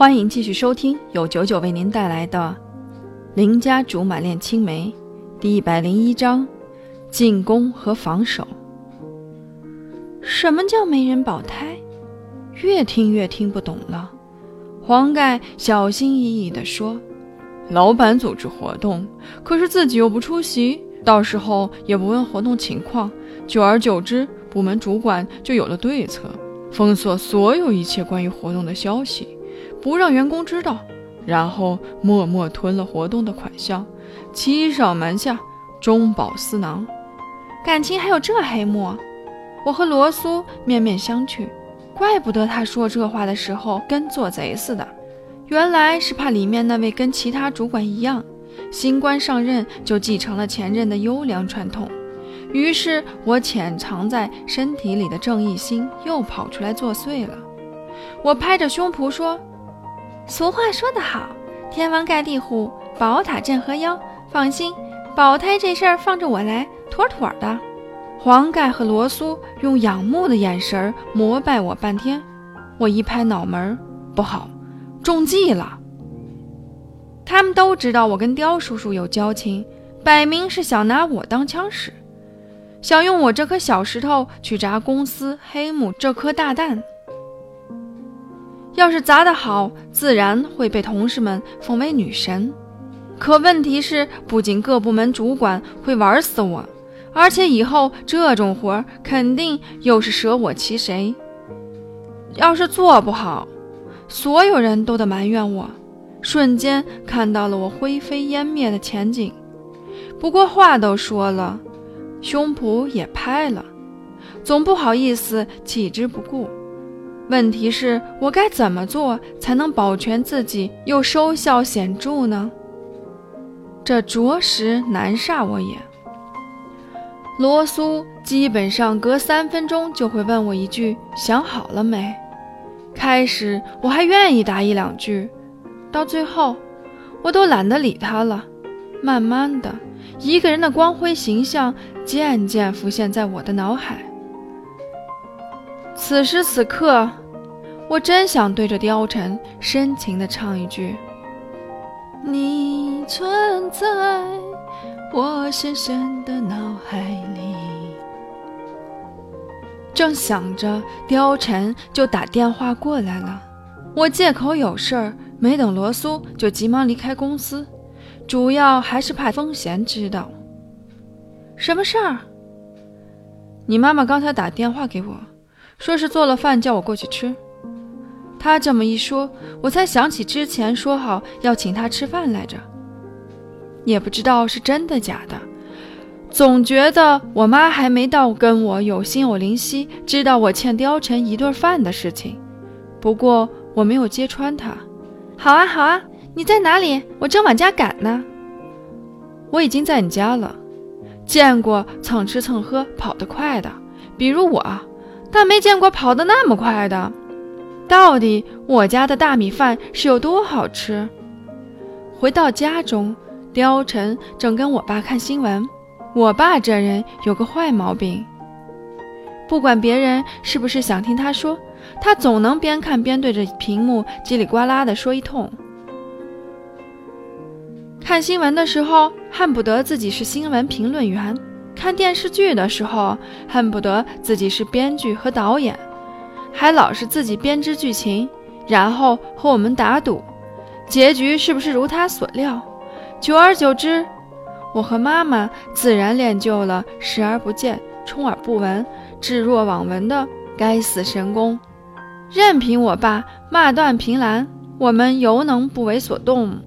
欢迎继续收听由九九为您带来的《邻家竹马恋青梅》第一百零一章：进攻和防守。什么叫没人保胎？越听越听不懂了。黄盖小心翼翼地说：“老板组织活动，可是自己又不出席，到时候也不问活动情况，久而久之，部门主管就有了对策，封锁所有一切关于活动的消息。”不让员工知道，然后默默吞了活动的款项，欺上瞒下，中饱私囊。感情还有这黑幕？我和罗苏面面相觑，怪不得他说这话的时候跟做贼似的，原来是怕里面那位跟其他主管一样，新官上任就继承了前任的优良传统。于是我潜藏在身体里的正义心又跑出来作祟了。我拍着胸脯说。俗话说得好，天王盖地虎，宝塔镇河妖。放心，保胎这事儿放着我来，妥妥的。黄盖和罗苏用仰慕的眼神膜拜我半天，我一拍脑门，不好，中计了。他们都知道我跟刁叔叔有交情，摆明是想拿我当枪使，想用我这颗小石头去砸公司黑幕这颗大蛋。要是砸得好，自然会被同事们奉为女神。可问题是，不仅各部门主管会玩死我，而且以后这种活肯定又是舍我其谁。要是做不好，所有人都得埋怨我。瞬间看到了我灰飞烟灭的前景。不过话都说了，胸脯也拍了，总不好意思弃之不顾。问题是我该怎么做才能保全自己又收效显著呢？这着实难煞我也。罗苏基本上隔三分钟就会问我一句：“想好了没？”开始我还愿意答一两句，到最后我都懒得理他了。慢慢的，一个人的光辉形象渐渐浮现在我的脑海。此时此刻。我真想对着貂蝉深情地唱一句：“你存在我深深的脑海里。”正想着，貂蝉就打电话过来了。我借口有事儿，没等罗苏就急忙离开公司，主要还是怕风贤知道。什么事儿？你妈妈刚才打电话给我，说是做了饭叫我过去吃。他这么一说，我才想起之前说好要请他吃饭来着，也不知道是真的假的。总觉得我妈还没到跟我有心有灵犀，知道我欠貂蝉一顿饭的事情。不过我没有揭穿他。好啊，好啊，你在哪里？我正往家赶呢。我已经在你家了。见过蹭吃蹭喝跑得快的，比如我，但没见过跑得那么快的。到底我家的大米饭是有多好吃？回到家中，貂蝉正跟我爸看新闻。我爸这人有个坏毛病，不管别人是不是想听他说，他总能边看边对着屏幕叽里呱啦的说一通。看新闻的时候，恨不得自己是新闻评论员；看电视剧的时候，恨不得自己是编剧和导演。还老是自己编织剧情，然后和我们打赌，结局是不是如他所料？久而久之，我和妈妈自然练就了视而不见、充耳不闻、置若罔闻的该死神功。任凭我爸骂断凭栏，我们犹能不为所动。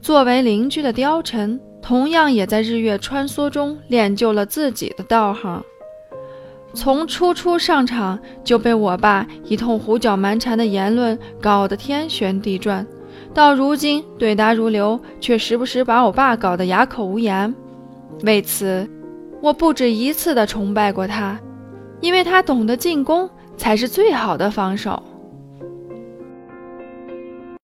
作为邻居的貂蝉。同样也在日月穿梭中练就了自己的道行。从初初上场就被我爸一通胡搅蛮缠的言论搞得天旋地转，到如今对答如流，却时不时把我爸搞得哑口无言。为此，我不止一次的崇拜过他，因为他懂得进攻才是最好的防守。